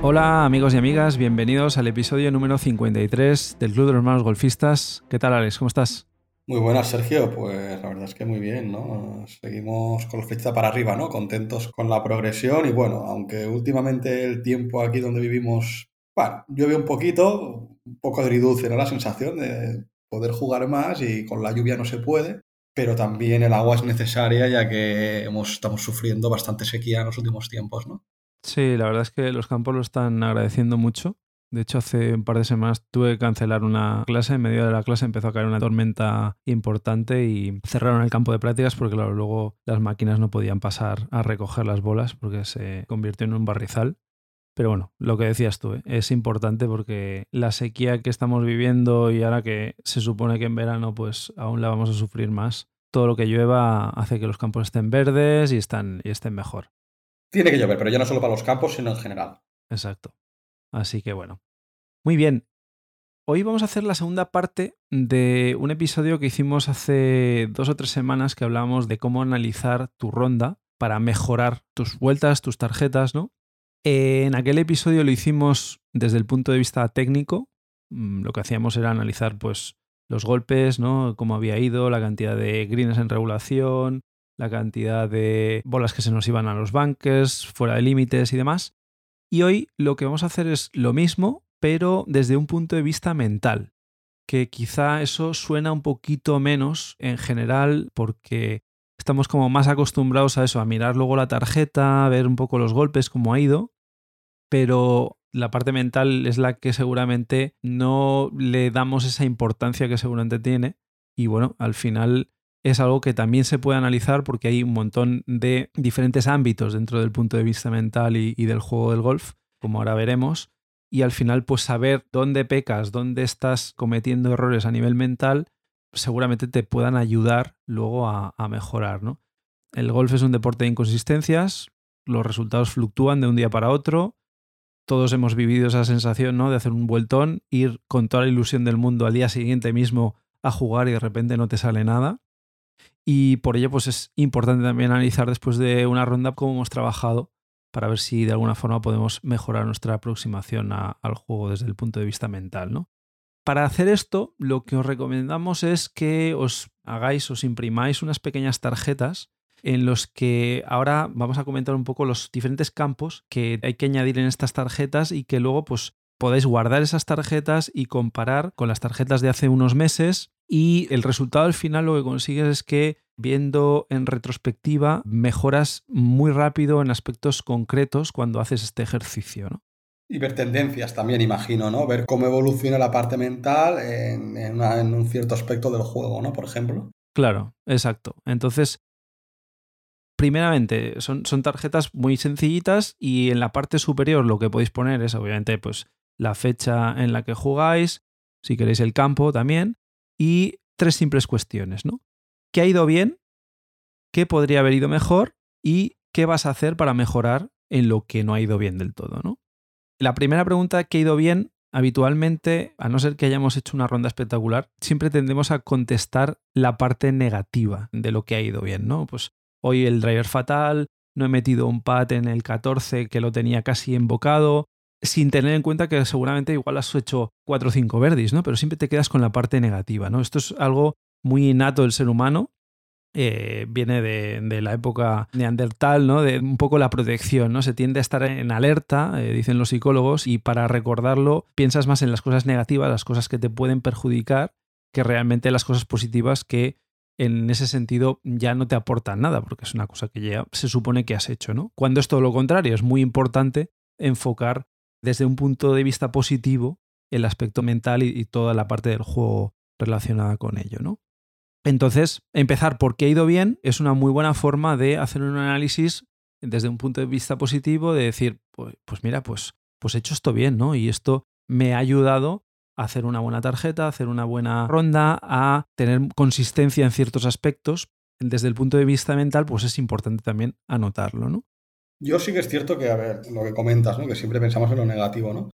Hola amigos y amigas, bienvenidos al episodio número 53 del Club de los Hermanos Golfistas. ¿Qué tal Alex? ¿Cómo estás? Muy buenas, Sergio. Pues la verdad es que muy bien, ¿no? Seguimos con la flecha para arriba, ¿no? Contentos con la progresión y bueno, aunque últimamente el tiempo aquí donde vivimos, bueno, llueve un poquito, un poco agridulce, ¿no? La sensación de poder jugar más y con la lluvia no se puede, pero también el agua es necesaria ya que estamos sufriendo bastante sequía en los últimos tiempos, ¿no? Sí, la verdad es que los campos lo están agradeciendo mucho. De hecho, hace un par de semanas tuve que cancelar una clase. En medio de la clase empezó a caer una tormenta importante y cerraron el campo de prácticas porque luego las máquinas no podían pasar a recoger las bolas porque se convirtió en un barrizal. Pero bueno, lo que decías tú, ¿eh? es importante porque la sequía que estamos viviendo y ahora que se supone que en verano pues aún la vamos a sufrir más, todo lo que llueva hace que los campos estén verdes y, están, y estén mejor. Tiene que llover, pero ya no solo para los campos, sino en general. Exacto. Así que bueno. Muy bien. Hoy vamos a hacer la segunda parte de un episodio que hicimos hace dos o tres semanas que hablábamos de cómo analizar tu ronda para mejorar tus vueltas, tus tarjetas, ¿no? En aquel episodio lo hicimos desde el punto de vista técnico. Mm, lo que hacíamos era analizar pues los golpes, ¿no? Cómo había ido, la cantidad de greens en regulación, la cantidad de bolas que se nos iban a los bunkers, fuera de límites y demás. Y hoy lo que vamos a hacer es lo mismo, pero desde un punto de vista mental, que quizá eso suena un poquito menos en general porque estamos como más acostumbrados a eso, a mirar luego la tarjeta, a ver un poco los golpes, cómo ha ido, pero la parte mental es la que seguramente no le damos esa importancia que seguramente tiene. Y bueno, al final es algo que también se puede analizar porque hay un montón de diferentes ámbitos dentro del punto de vista mental y, del juego del golf, como ahora veremos, y al final pues saber dónde pecas, dónde estás cometiendo errores a nivel mental, seguramente te puedan ayudar luego a, mejorar, ¿no? El golf es un deporte de inconsistencias, los resultados fluctúan de un día para otro, todos hemos vivido esa sensación, ¿no? De hacer un vueltón, ir con toda la ilusión del mundo al día siguiente mismo a jugar y de repente no te sale nada. Y por ello, pues es importante también analizar después de una ronda cómo hemos trabajado para ver si de alguna forma podemos mejorar nuestra aproximación al juego desde el punto de vista mental, ¿no? Para hacer esto, lo que os recomendamos es que os hagáis, os imprimáis unas pequeñas tarjetas en los que ahora vamos a comentar un poco los diferentes campos que hay que añadir en estas tarjetas y que luego pues podéis guardar esas tarjetas y comparar con las tarjetas de hace unos meses y el resultado al final lo que consigues es que viendo en retrospectiva mejoras muy rápido en aspectos concretos cuando haces este ejercicio. ¿no? Y ver tendencias también, imagino, ¿no? Ver cómo evoluciona la parte mental en, en, un cierto aspecto del juego, ¿no? Por ejemplo. Claro, exacto. Entonces, primeramente, son, son tarjetas muy sencillitas y en la parte superior lo que podéis poner es obviamente pues la fecha en la que jugáis, si queréis el campo también, y tres simples cuestiones, ¿no? ¿Qué ha ido bien? ¿Qué podría haber ido mejor? ¿Y qué vas a hacer para mejorar en lo que no ha ido bien del todo, ¿no? La primera pregunta, ¿qué ha ido bien? Habitualmente, a no ser que hayamos hecho una ronda espectacular, siempre tendemos a contestar la parte negativa de lo que ha ido bien, ¿no? Pues hoy el driver fatal, no he metido un pat en el 14 que lo tenía casi embocado, sin tener en cuenta que seguramente igual has hecho 4 o 5 verdis, ¿no? Pero siempre te quedas con la parte negativa, ¿no? Esto es algo muy innato del ser humano. Eh, viene de, la época neandertal, ¿no? De un poco la protección, ¿no? Se tiende a estar en alerta, eh, dicen los psicólogos, y para recordarlo piensas más en las cosas negativas, las cosas que te pueden perjudicar, que realmente las cosas positivas que en ese sentido ya no te aportan nada, porque es una cosa que ya se supone que has hecho, ¿no? Cuando es todo lo contrario, es muy importante enfocar desde un punto de vista positivo el aspecto mental y, toda la parte del juego relacionada con ello, ¿no? Entonces, empezar por qué ha ido bien es una muy buena forma de hacer un análisis desde un punto de vista positivo, de decir, pues, pues, mira, pues, pues he hecho esto bien, ¿no? Y esto me ha ayudado a hacer una buena tarjeta, a hacer una buena ronda, a tener consistencia en ciertos aspectos. Desde el punto de vista mental, pues es importante también anotarlo, ¿no? Yo sí que es cierto que, a ver, lo que comentas, ¿no? Que siempre pensamos en lo negativo, ¿no?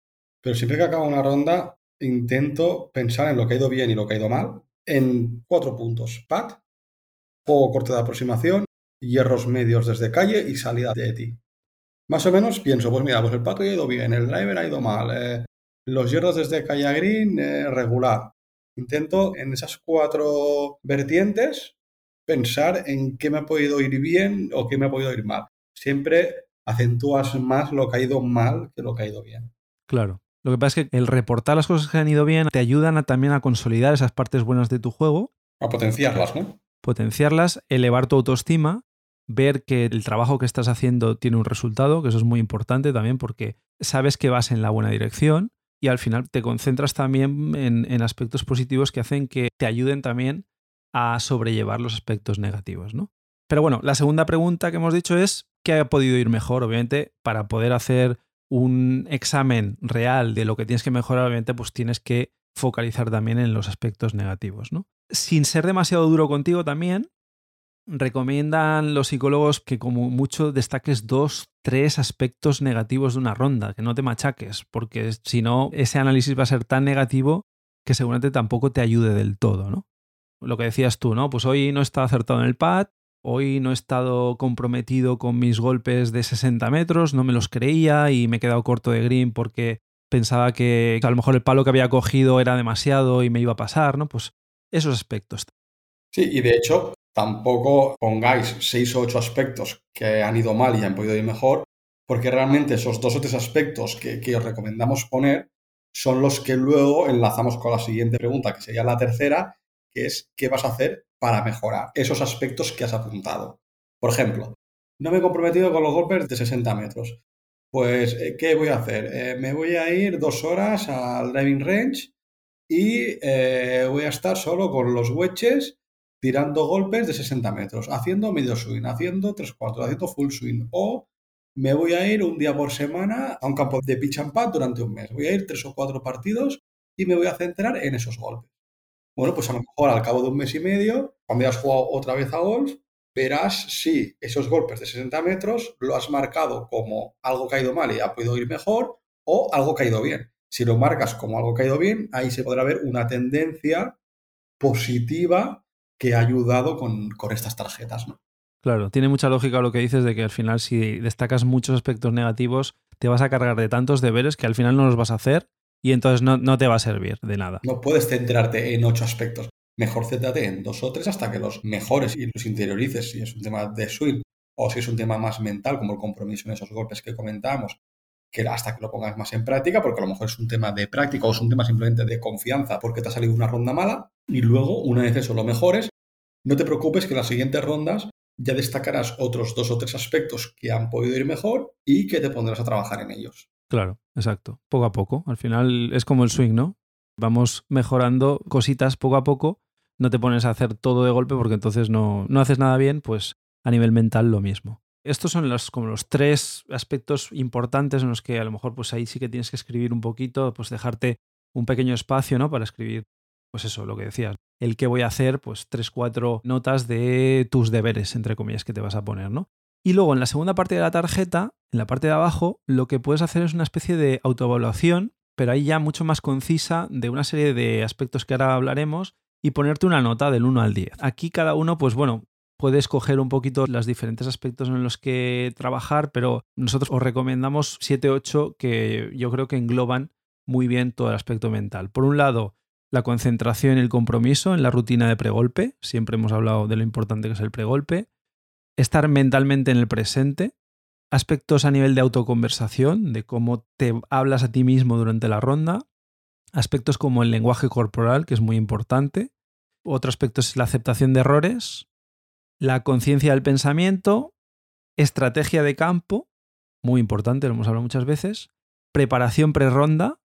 Pero siempre que acaba una ronda, intento pensar en lo que ha ido bien y lo que ha ido mal en cuatro puntos. Pat, juego corto de aproximación, hierros medios desde calle y salida de ti. Más o menos pienso, pues mira, pues el pato ha ido bien, el driver ha ido mal, eh, los hierros desde calle a green eh, regular. Intento en esas cuatro vertientes pensar en qué me ha podido ir bien o qué me ha podido ir mal. Siempre acentúas más lo que ha ido mal que lo que ha ido bien. Claro. Lo que pasa es que el reportar las cosas que han ido bien te ayudan también a consolidar esas partes buenas de tu juego. A potenciarlas, ¿no? Potenciarlas, elevar tu autoestima, ver que el trabajo que estás haciendo tiene un resultado, que eso es muy importante también porque sabes que vas en la buena dirección y al final te concentras también en, aspectos positivos que hacen que te ayuden también a sobrellevar los aspectos negativos, ¿no? Pero bueno, la segunda pregunta que hemos dicho es ¿qué ha podido ir mejor? Obviamente, para poder hacer un examen real de lo que tienes que mejorar, obviamente, pues tienes que focalizar también en los aspectos negativos, ¿no? Sin ser demasiado duro contigo también, recomiendan los psicólogos que como mucho destaques dos, tres aspectos negativos de una ronda, que no te machaques, porque si no, ese análisis va a ser tan negativo que seguramente tampoco te ayude del todo, ¿no? Lo que decías tú, ¿no? Pues hoy no estado acertado en el pad, hoy no he estado comprometido con mis golpes de 60 metros, no me los creía y me he quedado corto de green porque pensaba que a lo mejor el palo que había cogido era demasiado y me iba a pasar, ¿no? Pues esos aspectos. Sí, y de hecho, tampoco pongáis seis o ocho aspectos que han ido mal y han podido ir mejor, porque realmente esos dos o tres aspectos que, que os recomendamos poner son los que luego enlazamos con la siguiente pregunta, que sería la tercera, que es qué vas a hacer para mejorar esos aspectos que has apuntado. Por ejemplo, no me he comprometido con los golpes de 60 metros. Pues, eh, ¿qué voy a hacer? Eh, me voy a ir dos horas al driving range y eh, voy a estar solo con los wedges tirando golpes de 60 metros, haciendo medio swing, haciendo tres cuartos, haciendo full swing. O me voy a ir un día por semana a un campo de pitch and pad durante un mes. Voy a ir tres o cuatro partidos y me voy a centrar en esos golpes. Bueno, pues a lo mejor al cabo de un mes y medio, cuando hayas jugado otra vez a golf, verás si esos golpes de 60 metros lo has marcado como algo que ha ido mal y ha podido ir mejor o algo que ha ido bien. Si lo marcas como algo que ha ido bien, ahí se podrá ver una tendencia positiva que ha ayudado con, estas tarjetas. ¿no? Claro, tiene mucha lógica lo que dices de que al final si destacas muchos aspectos negativos, te vas a cargar de tantos deberes que al final no los vas a hacer y entonces no, te va a servir de nada. No puedes centrarte en ocho aspectos. Mejor céntrate en dos o tres hasta que los mejores y los interiorices, si es un tema de swing o si es un tema más mental, como el compromiso en esos golpes que comentábamos, que hasta que lo pongas más en práctica, porque a lo mejor es un tema de práctica o es un tema simplemente de confianza porque te ha salido una ronda mala, y luego, una vez eso lo mejores, no te preocupes que en las siguientes rondas ya destacarás otros dos o tres aspectos que han podido ir mejor y que te pondrás a trabajar en ellos. Claro, exacto. Poco a poco. Al final es como el swing, ¿no? Vamos mejorando cositas poco a poco. No te pones a hacer todo de golpe porque entonces no, no haces nada bien, pues a nivel mental lo mismo. Estos son los, como los tres aspectos importantes en los que a lo mejor pues ahí sí que tienes que escribir un poquito, pues dejarte un pequeño espacio, ¿no? Para escribir, pues eso, lo que decías. El que voy a hacer, pues tres, cuatro notas de tus deberes, entre comillas, que te vas a poner, ¿no? Y luego en la segunda parte de la tarjeta, en la parte de abajo, lo que puedes hacer es una especie de autoevaluación, pero ahí ya mucho más concisa de una serie de aspectos que ahora hablaremos y ponerte una nota del 1 al 10. Aquí cada uno, pues bueno, puede escoger un poquito los diferentes aspectos en los que trabajar, pero nosotros os recomendamos 7, 8 que yo creo que engloban muy bien todo el aspecto mental. Por un lado, la concentración y el compromiso en la rutina de pregolpe. Siempre hemos hablado de lo importante que es el pregolpe estar mentalmente en el presente, aspectos a nivel de autoconversación, de cómo te hablas a ti mismo durante la ronda, aspectos como el lenguaje corporal, que es muy importante, otro aspecto es la aceptación de errores, la conciencia del pensamiento, estrategia de campo, muy importante, lo hemos hablado muchas veces, preparación pre-ronda,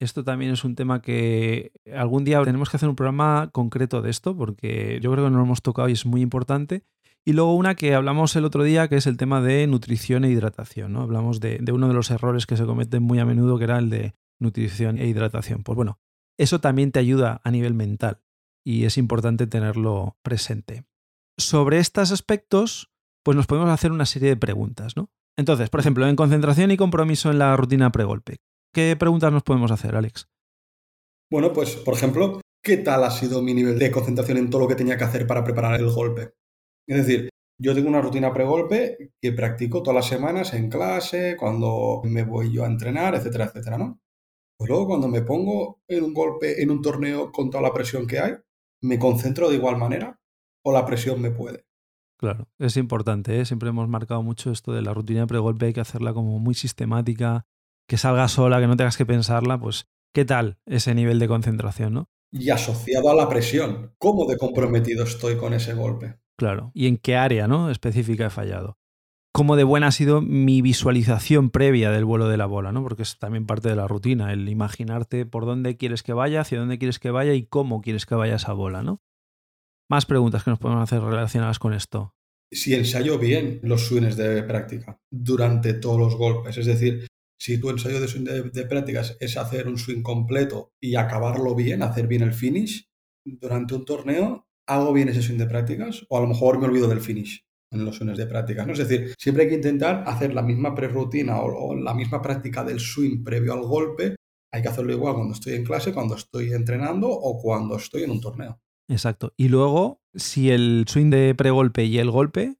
esto también es un tema que algún día tenemos que hacer un programa concreto de esto, porque yo creo que no lo hemos tocado y es muy importante. Y luego una que hablamos el otro día, que es el tema de nutrición e hidratación. ¿no? Hablamos de, uno de los errores que se cometen muy a menudo, que era el de nutrición e hidratación. Pues bueno, eso también te ayuda a nivel mental y es importante tenerlo presente. Sobre estos aspectos, pues nos podemos hacer una serie de preguntas, ¿no? Entonces, por ejemplo, en concentración y compromiso en la rutina pregolpe, ¿qué preguntas nos podemos hacer, Alex? Bueno, pues, por ejemplo, ¿qué tal ha sido mi nivel de concentración en todo lo que tenía que hacer para preparar el golpe? Es decir, Yo tengo una rutina pregolpe que practico todas las semanas en clase, cuando me voy yo a entrenar, etcétera, etcétera, ¿no? Pues luego cuando me pongo en un golpe, en un torneo con toda la presión que hay, ¿me concentro de igual manera o la presión me puede? Claro, es importante, ¿eh? siempre hemos marcado mucho esto de la rutina de pregolpe, hay que hacerla como muy sistemática, que salga sola, que no tengas que pensarla, pues ¿qué tal ese nivel de concentración, no? Y asociado a la presión, ¿cómo de comprometido estoy con ese golpe? Claro, y en qué área ¿no? específica he fallado. Cómo de buena ha sido mi visualización previa del vuelo de la bola, ¿no? Porque es también parte de la rutina, el imaginarte por dónde quieres que vaya, hacia dónde quieres que vaya y cómo quieres que vaya esa bola, ¿no? Más preguntas que nos podemos hacer relacionadas con esto. Si ensayo bien los swings de práctica durante todos los golpes, es decir, si tu ensayo de swing de, prácticas es hacer un swing completo y acabarlo bien, hacer bien el finish, durante un torneo, ¿hago bien ese swing de prácticas? O a lo mejor me olvido del finish en los swings de prácticas. ¿no? Es decir, siempre hay que intentar hacer la misma prerutina o, o la misma práctica del swing previo al golpe. Hay que hacerlo igual cuando estoy en clase, cuando estoy entrenando o cuando estoy en un torneo. Exacto. Y luego, si el swing de pregolpe y el golpe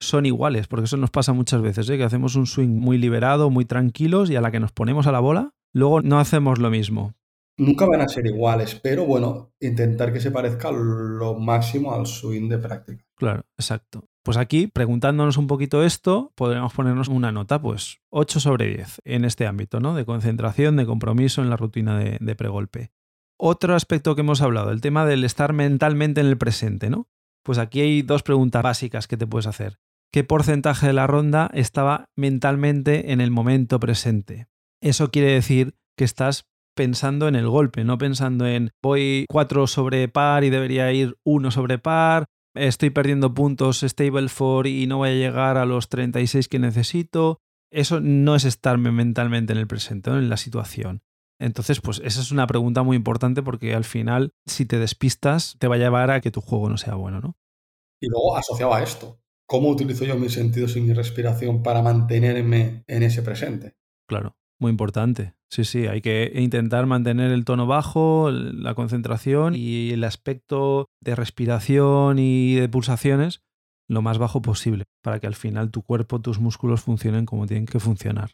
son iguales, porque eso nos pasa muchas veces, ¿eh? que hacemos un swing muy liberado, muy tranquilos y a la que nos ponemos a la bola, luego no hacemos lo mismo. Nunca van a ser iguales, pero bueno, intentar que se parezca lo máximo al swing de práctica. Claro, exacto. Pues aquí, preguntándonos un poquito esto, podríamos ponernos una nota, pues 8 sobre 10 en este ámbito, ¿no? De concentración, de compromiso en la rutina de, de pregolpe. Otro aspecto que hemos hablado, el tema del estar mentalmente en el presente, ¿no? Pues aquí hay dos preguntas básicas que te puedes hacer. ¿Qué porcentaje de la ronda estaba mentalmente en el momento presente? Eso quiere decir que estás pensando en el golpe, no pensando en voy 4 sobre par y debería ir 1 sobre par, estoy perdiendo puntos stable for y no voy a llegar a los 36 que necesito. Eso no es estarme mentalmente en el presente, en la situación. Entonces, pues esa es una pregunta muy importante porque al final, si te despistas, te va a llevar a que tu juego no sea bueno, ¿no? Y luego, asociado a esto, ¿cómo utilizo yo mis sentidos y mi respiración para mantenerme en ese presente? Claro, muy importante. Sí, sí, hay que intentar mantener el tono bajo, la concentración y el aspecto de respiración y de pulsaciones lo más bajo posible para que al final tu cuerpo, tus músculos funcionen como tienen que funcionar.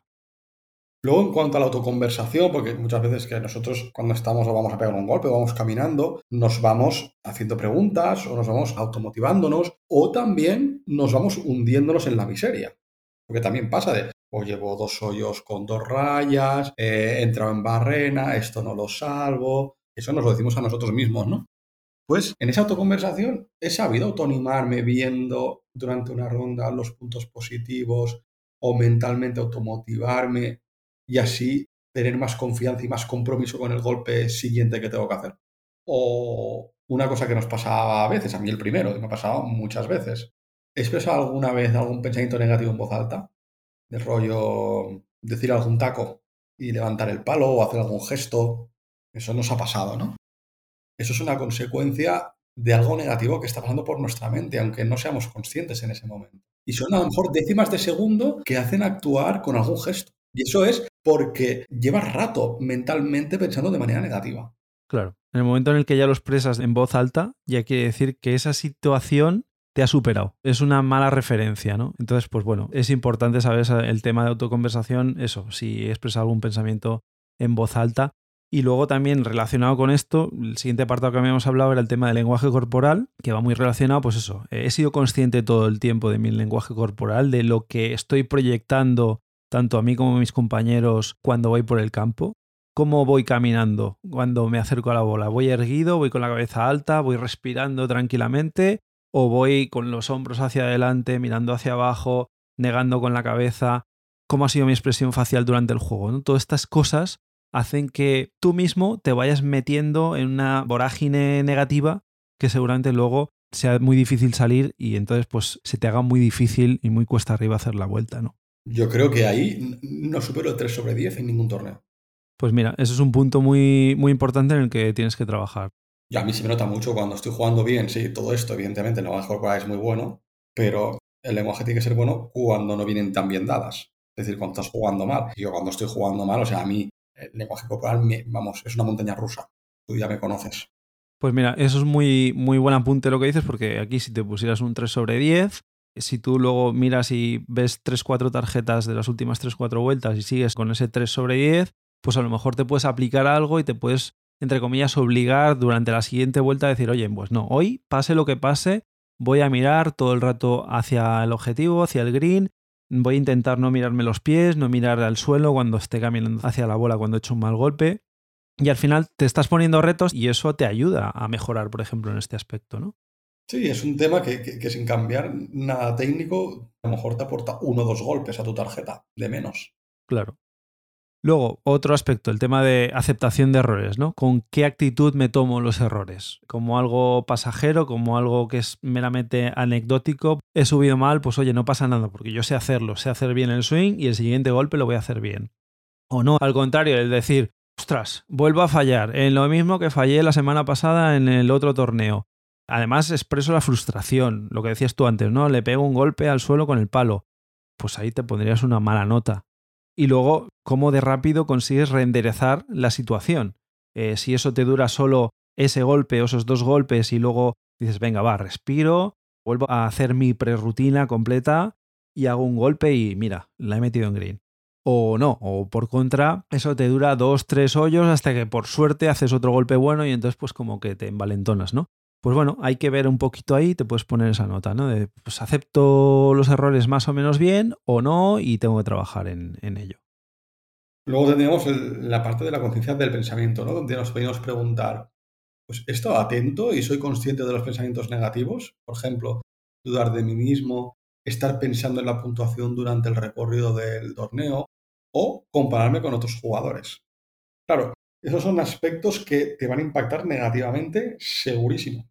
Luego, en cuanto a la autoconversación, porque muchas veces que nosotros cuando estamos o vamos a pegar un golpe o vamos caminando, nos vamos haciendo preguntas o nos vamos automotivándonos o también nos vamos hundiéndonos en la miseria. Porque también pasa de, o llevo dos hoyos con dos rayas, he entrado en barrena, esto no lo salvo. Eso nos lo decimos a nosotros mismos, ¿no? Pues en esa autoconversación he sabido autoanimarme viendo durante una ronda los puntos positivos o mentalmente automotivarme y así tener más confianza y más compromiso con el golpe siguiente que tengo que hacer. O una cosa que nos pasaba a veces, a mí el primero, y me ha pasado muchas veces. ¿He expresado alguna vez algún pensamiento negativo en voz alta? Del rollo decir algún taco y levantar el palo o hacer algún gesto. Eso nos ha pasado, ¿no? Eso es una consecuencia de algo negativo que está pasando por nuestra mente, aunque no seamos conscientes en ese momento. Y son a lo mejor décimas de segundo que hacen actuar con algún gesto. Y eso es porque llevas rato mentalmente pensando de manera negativa. Claro. En el momento en el que ya lo expresas en voz alta, ya quiere decir que esa situación te ha superado. Es una mala referencia, ¿no? Entonces, pues bueno, es importante saber el tema de autoconversación, eso, si expresas algún pensamiento en voz alta. Y luego también relacionado con esto, el siguiente apartado que habíamos hablado era el tema del lenguaje corporal, que va muy relacionado, pues eso, he sido consciente todo el tiempo de mi lenguaje corporal, de lo que estoy proyectando tanto a mí como a mis compañeros cuando voy por el campo. ¿Cómo voy caminando cuando me acerco a la bola? ¿Voy erguido? ¿Voy con la cabeza alta? ¿Voy respirando tranquilamente? ¿O voy con los hombros hacia adelante, mirando hacia abajo, negando con la cabeza? ¿Cómo ha sido mi expresión facial durante el juego? Todas estas cosas hacen que tú mismo te vayas metiendo en una vorágine negativa que seguramente luego sea muy difícil salir y entonces pues se te haga muy difícil y muy cuesta arriba hacer la vuelta, ¿no? Yo creo que ahí no supero el 3 sobre 10 en ningún torneo. Pues mira, eso es un punto muy, muy importante en el que tienes que trabajar. Y a mí se me nota mucho cuando estoy jugando bien, sí, todo esto, evidentemente, el lenguaje corporal es muy bueno, pero el lenguaje tiene que ser bueno cuando no vienen tan bien dadas. Es decir, cuando estás jugando mal. Yo cuando estoy jugando mal, o sea, a mí el lenguaje corporal, vamos, es una montaña rusa. Tú ya me conoces. Pues mira, eso es muy, muy buen apunte lo que dices, porque aquí si te pusieras un 3 sobre 10, Si tú luego miras y ves 3-4 tarjetas de las últimas 3-4 vueltas y sigues con ese 3 sobre 10, pues a lo mejor te puedes aplicar algo y te puedes, entre comillas, obligar durante la siguiente vuelta a decir, oye, pues no, hoy, pase lo que pase, voy a mirar todo el rato hacia el objetivo, hacia el green, voy a intentar no mirarme los pies, no mirar al suelo cuando esté caminando hacia la bola cuando he hecho un mal golpe. Y al final te estás poniendo retos y eso te ayuda a mejorar, por ejemplo, en este aspecto, ¿no? Sí, es un tema que, que, sin cambiar nada técnico, a lo mejor te aporta uno o dos golpes a tu tarjeta, de menos. Claro. Luego, otro aspecto, el tema de aceptación de errores, ¿no? ¿Con qué actitud me tomo los errores? ¿Como algo pasajero, como algo que es meramente anecdótico? He subido mal, pues oye, no pasa nada, porque yo sé hacerlo, sé hacer bien el swing y el siguiente golpe lo voy a hacer bien. O no, al contrario, el decir, ostras, vuelvo a fallar, en lo mismo que fallé la semana pasada en el otro torneo. Además, expreso la frustración, lo que decías tú antes, ¿no? Le pego un golpe al suelo con el palo. Pues ahí te pondrías una mala nota. Y luego, ¿cómo de rápido consigues reenderezar la situación? Eh, si eso te dura solo ese golpe o esos dos golpes y luego dices, venga, va, respiro, vuelvo a hacer mi prerutina completa y hago un golpe y mira, la he metido en green. O no, o por contra, eso te dura dos, tres hoyos hasta que por suerte haces otro golpe bueno y entonces pues como que te envalentonas, ¿no? Pues bueno, hay que ver un poquito ahí, te puedes poner esa nota, ¿no? De, pues acepto los errores más o menos bien o no y tengo que trabajar en, ello. Luego tendríamos la parte de la conciencia del pensamiento, ¿no? Donde nos podemos preguntar, pues ¿estoy atento y soy consciente de los pensamientos negativos? Por ejemplo, dudar de mí mismo, estar pensando en la puntuación durante el recorrido del torneo o compararme con otros jugadores. Claro, esos son aspectos que te van a impactar negativamente, segurísimo.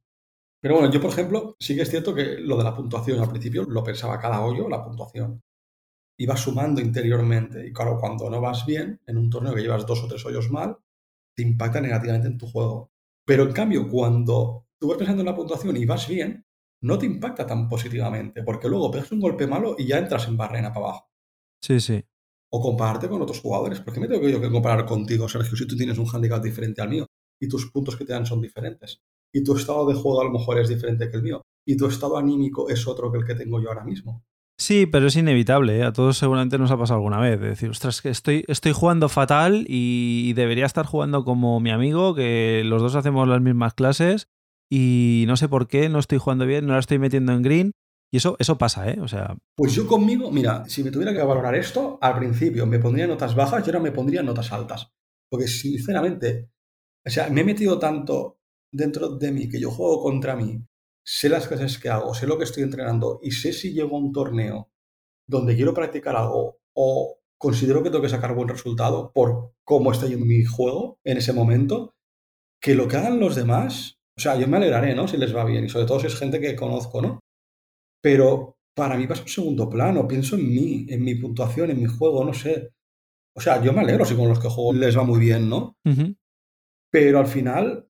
Pero bueno, yo por ejemplo, sí que es cierto que lo de la puntuación al principio lo pensaba cada hoyo, la puntuación. Iba sumando interiormente. Y claro, cuando no vas bien en un torneo que llevas dos o tres hoyos mal, te impacta negativamente en tu juego. Pero en cambio, cuando tú vas pensando en la puntuación y vas bien, no te impacta tan positivamente, porque luego pegas un golpe malo y ya entras en barrena para abajo. Sí, sí o compararte con otros jugadores. ¿Por qué me tengo yo que comparar contigo, Sergio, si tú tienes un handicap diferente al mío y tus puntos que te dan son diferentes? Y tu estado de juego a lo mejor es diferente que el mío. Y tu estado anímico es otro que el que tengo yo ahora mismo. Sí, pero es inevitable. ¿eh? A todos seguramente nos ha pasado alguna vez. De decir, ostras, que estoy, estoy jugando fatal y debería estar jugando como mi amigo, que los dos hacemos las mismas clases y no sé por qué no estoy jugando bien, no la estoy metiendo en green y eso, eso pasa, ¿eh? O sea. Pues yo conmigo, mira, si me tuviera que valorar esto, al principio me pondría notas bajas y ahora me pondría notas altas. Porque sinceramente, o sea, me he metido tanto dentro de mí que yo juego contra mí, sé las clases que hago, sé lo que estoy entrenando y sé si llego a un torneo donde quiero practicar algo o considero que tengo que sacar buen resultado por cómo está yendo mi juego en ese momento, que lo que hagan los demás, o sea, yo me alegraré, ¿no? Si les va bien y sobre todo si es gente que conozco, ¿no? Pero para mí pasa un segundo plano, pienso en mí, en mi puntuación, en mi juego, no sé. O sea, yo me alegro si con los que juego les va muy bien, ¿no? Pero al final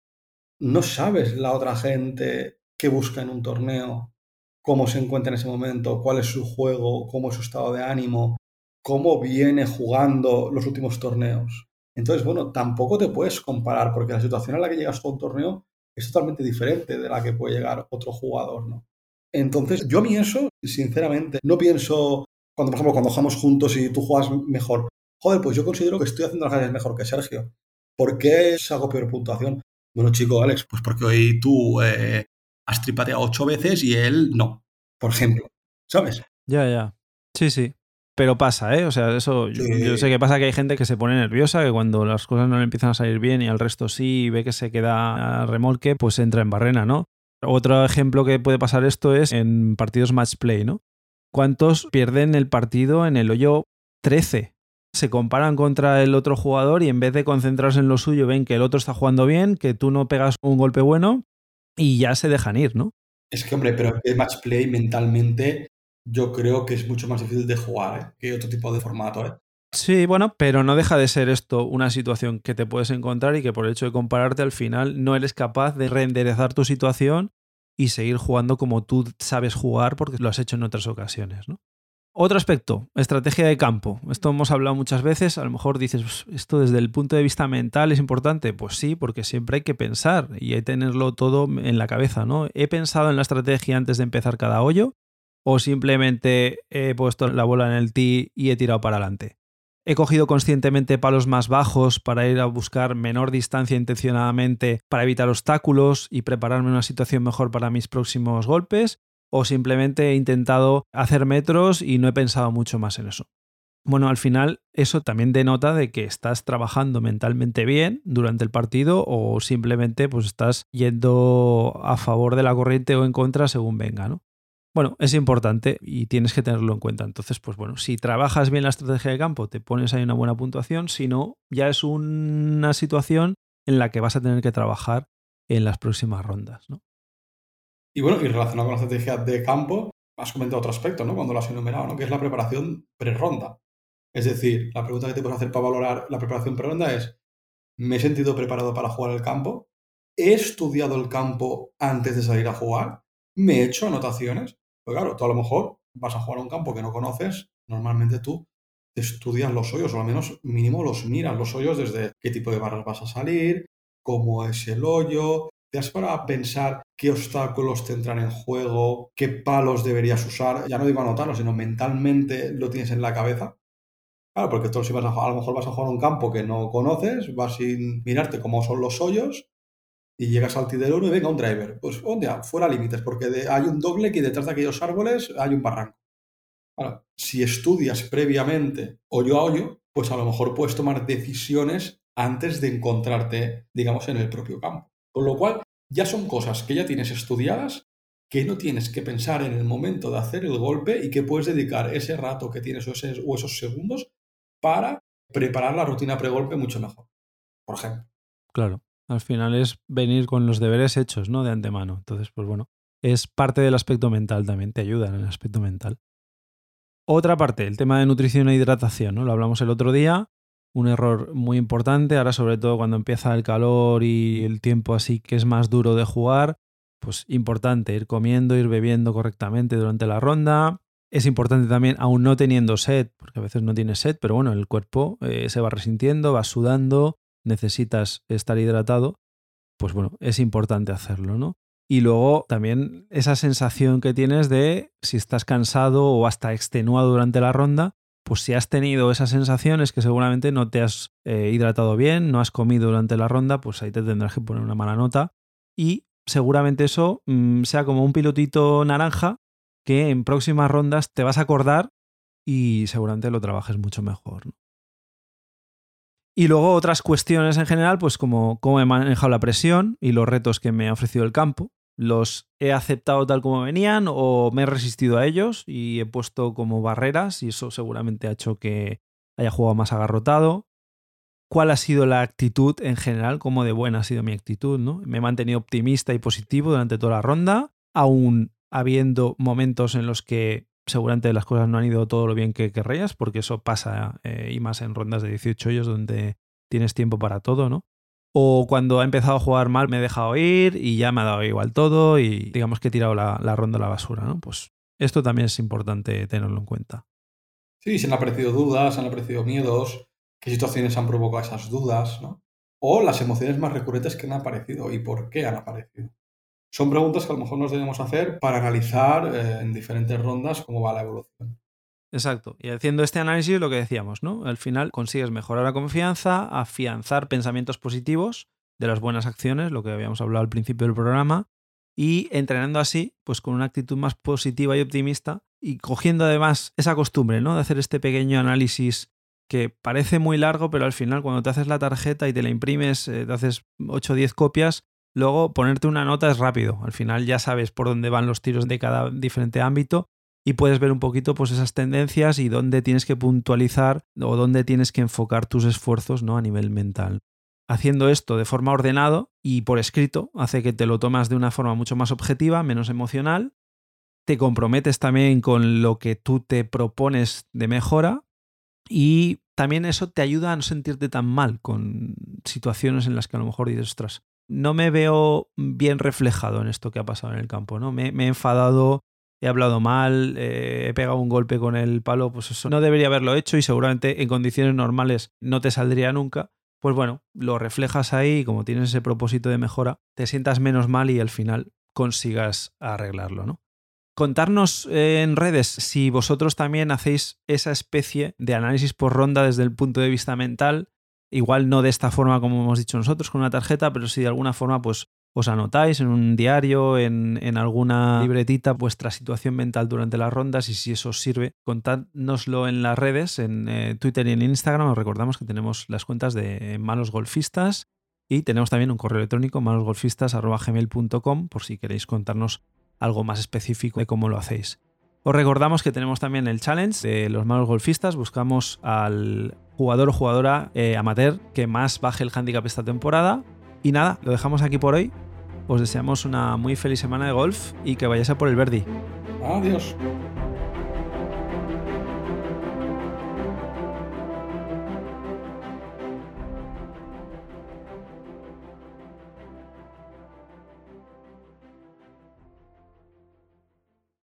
no sabes la otra gente que busca en un torneo, cómo se encuentra en ese momento, cuál es su juego, cómo es su estado de ánimo, cómo viene jugando los últimos torneos. Entonces, bueno, tampoco te puedes comparar porque la situación a la que llegas a un torneo es totalmente diferente de la que puede llegar otro jugador, ¿no? Entonces, yo a mí eso, sinceramente, no pienso, cuando, por ejemplo, cuando jugamos juntos y tú juegas mejor, joder, pues yo considero que estoy haciendo las cosas mejor que Sergio. ¿Por qué hago peor puntuación? Bueno, chico, Alex, pues porque hoy tú eh, has tripateado ocho veces y él no, por ejemplo. ¿Sabes? Ya, ya. Sí, sí. Pero pasa, ¿eh? O sea, eso yo, sé que pasa que hay gente que se pone nerviosa, que cuando las cosas no le empiezan a salir bien y al resto sí, y ve que se queda a remolque, pues entra en barrena, ¿no? Otro ejemplo que puede pasar esto es en partidos match play, ¿no? ¿Cuántos pierden el partido en el hoyo 13? Se comparan contra el otro jugador y en vez de concentrarse en lo suyo ven que el otro está jugando bien, que tú no pegas un golpe bueno y ya se dejan ir, ¿no? Es que, hombre, pero el match play mentalmente yo creo que es mucho más difícil de jugar ¿eh? que otro tipo de formato. ¿eh? Sí, bueno, pero no deja de ser esto una situación que te puedes encontrar y que por el hecho de compararte al final no eres capaz de reenderezar tu situación y seguir jugando como tú sabes jugar porque lo has hecho en otras ocasiones. ¿no? Otro aspecto, estrategia de campo. Esto hemos hablado muchas veces. A lo mejor dices, pues, esto desde el punto de vista mental es importante. Pues sí, porque siempre hay que pensar y hay que tenerlo todo en la cabeza. ¿no? He pensado en la estrategia antes de empezar cada hoyo o simplemente he puesto la bola en el tee y he tirado para adelante. He cogido conscientemente palos más bajos para ir a buscar menor distancia intencionadamente para evitar obstáculos y prepararme una situación mejor para mis próximos golpes, o simplemente he intentado hacer metros y no he pensado mucho más en eso. Bueno, al final eso también denota de que estás trabajando mentalmente bien durante el partido o simplemente pues estás yendo a favor de la corriente o en contra según venga, ¿no? Bueno, es importante y tienes que tenerlo en cuenta. Entonces, pues bueno, si trabajas bien la estrategia de campo, te pones ahí una buena puntuación. Si no, ya es una situación en la que vas a tener que trabajar en las próximas rondas. Y bueno, y relacionado con la estrategia de campo, has comentado otro aspecto, ¿no? Cuando lo has enumerado, ¿no? Que es la preparación pre-ronda. Es decir, la pregunta que te puedes hacer para valorar la preparación pre-ronda es, ¿me he sentido preparado para jugar el campo? ¿He estudiado el campo antes de salir a jugar? ¿Me he hecho anotaciones? Pues claro, tú a lo mejor vas a jugar a un campo que no conoces, normalmente tú estudias los hoyos, o al menos mínimo los miras los hoyos desde qué tipo de barras vas a salir, cómo es el hoyo, te has para pensar qué obstáculos te entran en juego, qué palos deberías usar, ya no digo anotarlo, sino mentalmente lo tienes en la cabeza. Claro, porque tú si vas a, a lo mejor vas a jugar a un campo que no conoces, vas sin mirarte cómo son los hoyos, y llegas al tidero y venga un driver. Pues, ¿dónde? Fuera límites, porque hay un doble que detrás de aquellos árboles hay un barranco. si estudias previamente hoyo a hoyo, pues a lo mejor puedes tomar decisiones antes de encontrarte, digamos, en el propio campo. Con lo cual, ya son cosas que ya tienes estudiadas, que no tienes que pensar en el momento de hacer el golpe y que puedes dedicar ese rato que tienes o, o esos segundos para preparar la rutina pre-golpe mucho mejor. Por ejemplo. Claro. Al final es venir con los deberes hechos, ¿no? De antemano. Entonces, pues bueno, es parte del aspecto mental también, te ayuda en el aspecto mental. Otra parte, el tema de nutrición e hidratación, ¿no? Lo hablamos el otro día, un error muy importante, ahora sobre todo cuando empieza el calor y el tiempo así que es más duro de jugar, pues importante ir comiendo, ir bebiendo correctamente durante la ronda. Es importante también, aún no teniendo sed, porque a veces no tienes sed, pero bueno, el cuerpo eh, se va resintiendo, va sudando, necesitas estar hidratado, pues bueno, es importante hacerlo, ¿no? Y luego también esa sensación que tienes de si estás cansado o hasta extenuado durante la ronda, pues si has tenido esas sensaciones que seguramente no te has eh, hidratado bien, no has comido durante la ronda, pues ahí te tendrás que poner una mala nota. Y seguramente eso mm, sea como un pilotito naranja que en próximas rondas te vas a acordar y seguramente lo trabajes mucho mejor. ¿no? Y luego otras cuestiones en general, pues como cómo he manejado la presión y los retos que me ha ofrecido el campo. Los he aceptado tal como venían o me he resistido a ellos y he puesto como barreras y eso seguramente ha hecho que haya jugado más agarrotado. ¿Cuál ha sido la actitud en general? ¿Cómo de buena ha sido mi actitud? ¿no? Me he mantenido optimista y positivo durante toda la ronda, aún habiendo momentos en los que seguramente las cosas no han ido todo lo bien que querrías, porque eso pasa eh, y más en rondas de 18 hoyos donde tienes tiempo para todo, ¿no? O cuando ha empezado a jugar mal me he dejado ir y ya me ha dado igual todo y digamos que he tirado la, ronda a la basura, ¿no? Pues esto también es importante tenerlo en cuenta. Sí, se han aparecido dudas, se han aparecido miedos, qué situaciones han provocado esas dudas, ¿no? O las emociones más recurrentes que han aparecido y por qué han aparecido. Son preguntas que a lo mejor nos debemos hacer para analizar eh, en diferentes rondas cómo va la evolución. Exacto. Y haciendo este análisis, lo que decíamos, ¿no? Al final consigues mejorar la confianza, afianzar pensamientos positivos de las buenas acciones, lo que habíamos hablado al principio del programa, y entrenando así, pues con una actitud más positiva y optimista, y cogiendo además esa costumbre, ¿no? De hacer este pequeño análisis que parece muy largo, pero al final cuando te haces la tarjeta y te la imprimes, eh, te haces 8 o 10 copias, Luego, ponerte una nota es rápido. Al final ya sabes por dónde van los tiros de cada diferente ámbito y puedes ver un poquito pues, esas tendencias y dónde tienes que puntualizar o dónde tienes que enfocar tus esfuerzos ¿no? a nivel mental. Haciendo esto de forma ordenado y por escrito hace que te lo tomas de una forma mucho más objetiva, menos emocional. Te comprometes también con lo que tú te propones de mejora y también eso te ayuda a no sentirte tan mal con situaciones en las que a lo mejor dices, ostras, no me veo bien reflejado en esto que ha pasado en el campo, ¿no? Me, he enfadado, he hablado mal, eh, he pegado un golpe con el palo, pues eso no debería haberlo hecho y seguramente en condiciones normales no te saldría nunca. Pues bueno, lo reflejas ahí y como tienes ese propósito de mejora, te sientas menos mal y al final consigas arreglarlo, ¿no? contarnos en redes si vosotros también hacéis esa especie de análisis por ronda desde el punto de vista mental. Igual no de esta forma como hemos dicho nosotros con una tarjeta, pero si de alguna forma pues os anotáis en un diario, en, alguna libretita vuestra situación mental durante las rondas y si eso os sirve, contádnoslo en las redes, en eh, Twitter y en Instagram. Os recordamos que tenemos las cuentas de Malos Golfistas y tenemos también un correo electrónico malosgolfistas.gmail.com por si queréis contarnos algo más específico de cómo lo hacéis. Os recordamos que tenemos también el challenge de los malos golfistas. Buscamos al jugador o jugadora eh, amateur que más baje el handicap esta temporada. Y nada, lo dejamos aquí por hoy. Os deseamos una muy feliz semana de golf y que vayáis a por el Verdi. Adiós.